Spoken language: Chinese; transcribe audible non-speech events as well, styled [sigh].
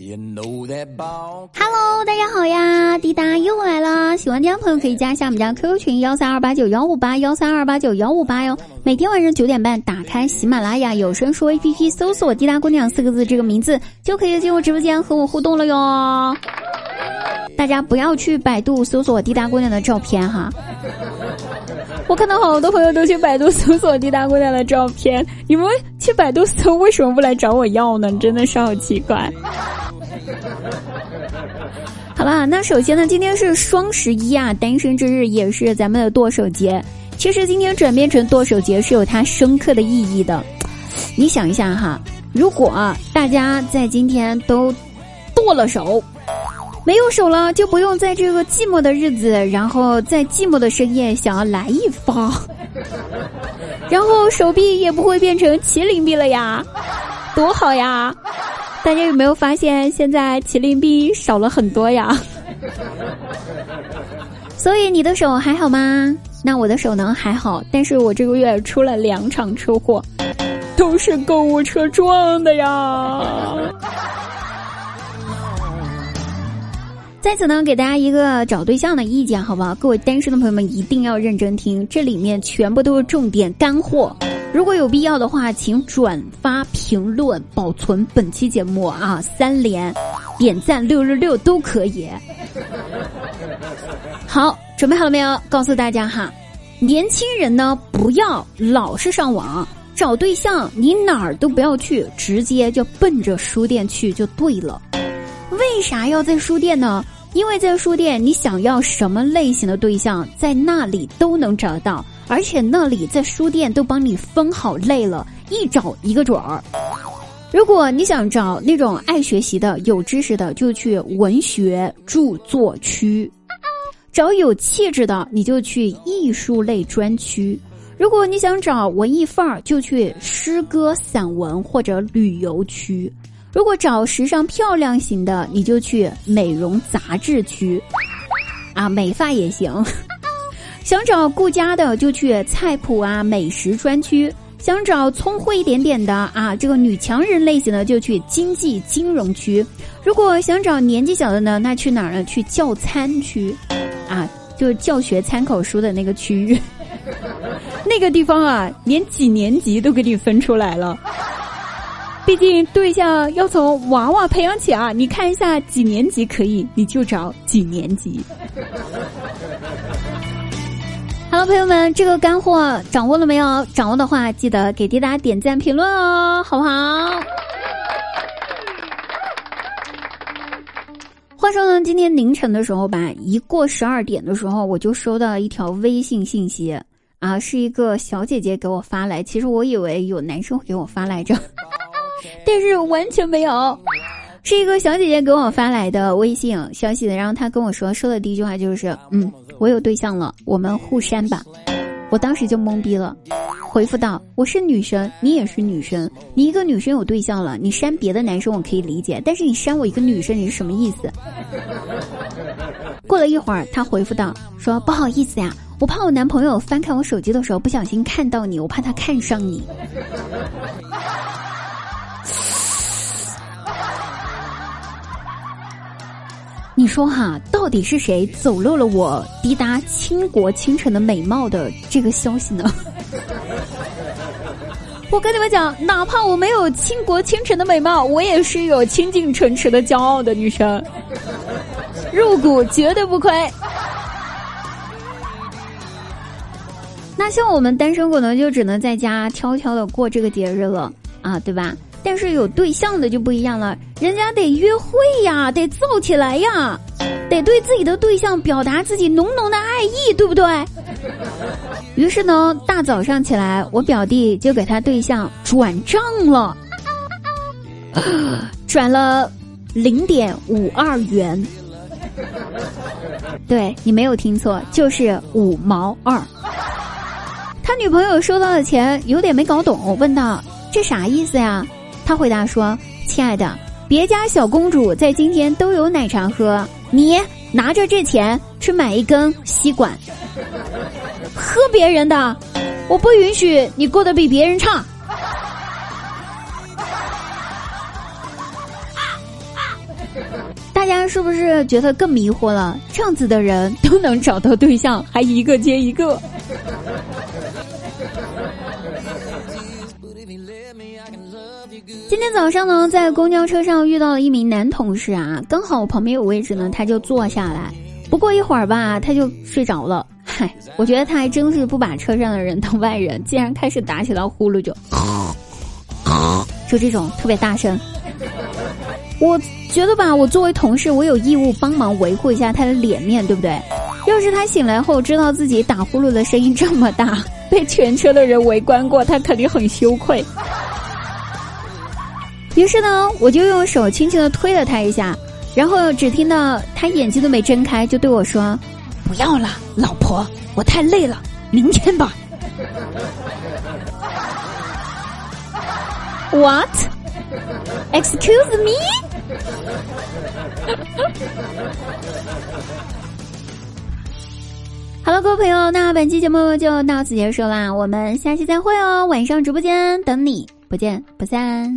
Hello，大家好呀，滴答又来了。喜欢的朋友可以加一下我们家 QQ 群幺三二八九幺五八幺三二八九幺五八哟。每天晚上九点半，打开喜马拉雅有声书 APP，搜索“滴答姑娘”四个字这个名字，就可以进入直播间和我互动了哟。大家不要去百度搜索“滴答姑娘”的照片哈。我看到好多朋友都去百度搜索“滴答姑娘”的照片，你们去百度搜为什么不来找我要呢？真的是好奇怪。好啦，那首先呢，今天是双十一啊，单身之日也是咱们的剁手节。其实今天转变成剁手节是有它深刻的意义的。你想一下哈，如果大家在今天都剁了手，没有手了，就不用在这个寂寞的日子，然后在寂寞的深夜想要来一发，然后手臂也不会变成麒麟臂了呀，多好呀！大家有没有发现，现在麒麟臂少了很多呀？所以你的手还好吗？那我的手呢？还好，但是我这个月出了两场车祸，都是购物车撞的呀。在此呢，给大家一个找对象的意见，好不好？各位单身的朋友们一定要认真听，这里面全部都是重点干货。如果有必要的话，请转发、评论、保存本期节目啊，三连、点赞六六六都可以。[laughs] 好，准备好了没有？告诉大家哈，年轻人呢，不要老是上网找对象，你哪儿都不要去，直接就奔着书店去就对了。为啥要在书店呢？因为在书店，你想要什么类型的对象，在那里都能找到。而且那里在书店都帮你分好类了，一找一个准儿。如果你想找那种爱学习的、有知识的，就去文学著作区；找有气质的，你就去艺术类专区；如果你想找文艺范儿，就去诗歌、散文或者旅游区；如果找时尚漂亮型的，你就去美容杂志区。啊，美发也行。想找顾家的就去菜谱啊美食专区，想找聪慧一点点的啊这个女强人类型的就去经济金融区，如果想找年纪小的呢，那去哪儿呢？去教餐区，啊就是教学参考书的那个区域，[laughs] 那个地方啊连几年级都给你分出来了，毕竟对象要从娃娃培养起啊，你看一下几年级可以，你就找几年级。好，朋友们，这个干货掌握了没有？掌握的话，记得给滴答点赞、评论哦，好不好？话说呢，今天凌晨的时候吧，一过十二点的时候，我就收到一条微信信息啊，是一个小姐姐给我发来。其实我以为有男生给我发来着，但是完全没有，是一个小姐姐给我发来的微信消息的。然后她跟我说，说的第一句话就是嗯。我有对象了，我们互删吧。我当时就懵逼了，回复道：“我是女生，你也是女生，你一个女生有对象了，你删别的男生我可以理解，但是你删我一个女生，你是什么意思？”过了一会儿，他回复道：“说不好意思呀，我怕我男朋友翻看我手机的时候不小心看到你，我怕他看上你。”你说哈，到底是谁走漏了我滴答倾国倾城的美貌的这个消息呢？[laughs] 我跟你们讲，哪怕我没有倾国倾城的美貌，我也是有倾尽城池的骄傲的女生，入股绝对不亏。那像我们单身狗呢，就只能在家悄悄的过这个节日了啊，对吧？但是有对象的就不一样了，人家得约会呀，得造起来呀，得对自己的对象表达自己浓浓的爱意，对不对？于是呢，大早上起来，我表弟就给他对象转账了，[gasps] 转了零点五二元。对你没有听错，就是五毛二。他女朋友收到的钱有点没搞懂，问道：“这啥意思呀？”他回答说：“亲爱的，别家小公主在今天都有奶茶喝，你拿着这钱去买一根吸管，喝别人的，我不允许你过得比别人差。”大家是不是觉得更迷惑了？这样子的人都能找到对象，还一个接一个。今天早上呢，在公交车上遇到了一名男同事啊，刚好我旁边有位置呢，他就坐下来。不过一会儿吧，他就睡着了。嗨，我觉得他还真是不把车上的人当外人，竟然开始打起了呼噜，就就这种特别大声。我觉得吧，我作为同事，我有义务帮忙维护一下他的脸面，对不对？要是他醒来后知道自己打呼噜的声音这么大，被全车的人围观过，他肯定很羞愧。于是呢，我就用手轻轻的推了他一下，然后只听到他眼睛都没睁开，就对我说：“不要了，老婆，我太累了，明天吧。[laughs] ” What? Excuse me? [laughs] 好了各位朋友，那本期节目就到此结束啦，我们下期再会哦，晚上直播间等你，不见不散。